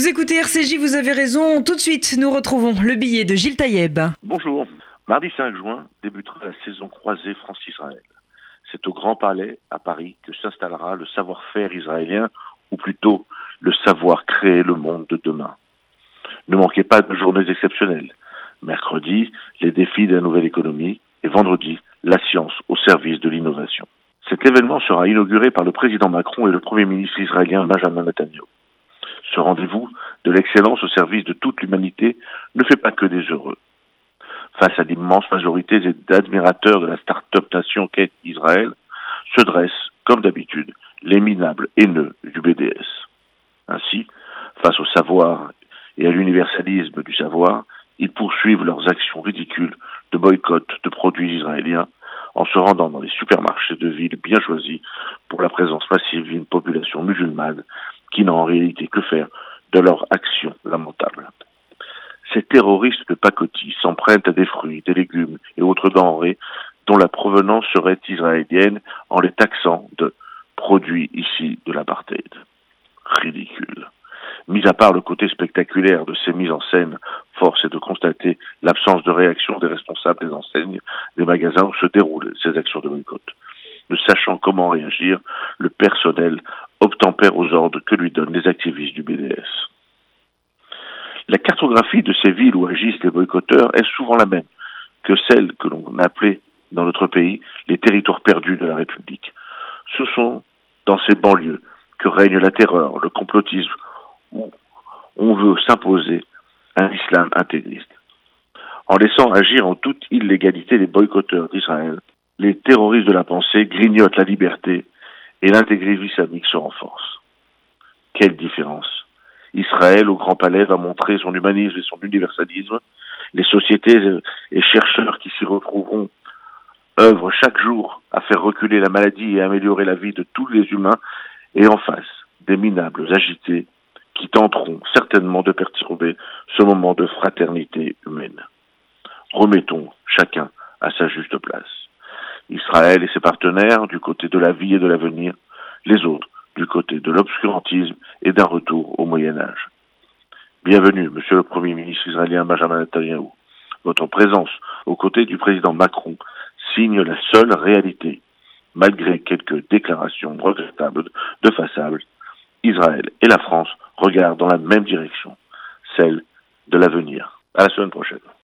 Vous écoutez RCJ, vous avez raison. Tout de suite, nous retrouvons le billet de Gilles Taïeb. Bonjour. Mardi 5 juin débutera la saison croisée France-Israël. C'est au Grand Palais, à Paris, que s'installera le savoir-faire israélien, ou plutôt le savoir créer le monde de demain. Ne manquez pas de journées exceptionnelles. Mercredi, les défis de la nouvelle économie, et vendredi, la science au service de l'innovation. Cet événement sera inauguré par le président Macron et le premier ministre israélien Benjamin Netanyahu. Ce rendez-vous de l'excellence au service de toute l'humanité ne fait pas que des heureux. Face à l'immense majorité d'admirateurs de la start-up nation qu'est Israël, se dressent, comme d'habitude, les minables haineux du BDS. Ainsi, face au savoir et à l'universalisme du savoir, ils poursuivent leurs actions ridicules de boycott de produits israéliens en se rendant dans les supermarchés de villes bien choisis pour la présence massive d'une population musulmane qui n'a en réalité que faire de leur action lamentable? Ces terroristes de pacotille s'en prennent à des fruits, des légumes et autres denrées dont la provenance serait israélienne en les taxant de produits ici de l'apartheid. Ridicule. Mis à part le côté spectaculaire de ces mises en scène, force est de constater l'absence de réaction des responsables des enseignes des magasins où se déroulent ces actions de boycott. Ne sachant comment réagir, le personnel obtempère aux ordres que lui donnent les activistes du BDS. La cartographie de ces villes où agissent les boycotteurs est souvent la même que celle que l'on appelait dans notre pays les territoires perdus de la République. Ce sont dans ces banlieues que règne la terreur, le complotisme, où on veut s'imposer un islam intégriste. En laissant agir en toute illégalité les boycotteurs d'Israël, les terroristes de la pensée grignotent la liberté et l'intégrisme islamique se renforce. Quelle différence Israël, au Grand Palais, va montrer son humanisme et son universalisme. Les sociétés et chercheurs qui s'y retrouveront œuvrent chaque jour à faire reculer la maladie et améliorer la vie de tous les humains, et en face, des minables agités qui tenteront certainement de perturber ce moment de fraternité humaine. Remettons chacun à sa juste place. Israël et ses partenaires du côté de la vie et de l'avenir, les autres du côté de l'obscurantisme et d'un retour au Moyen Âge. Bienvenue, Monsieur le Premier ministre israélien Benjamin Netanyahu. Votre présence aux côtés du président Macron signe la seule réalité. Malgré quelques déclarations regrettables de façade, Israël et la France regardent dans la même direction, celle de l'avenir. À la semaine prochaine.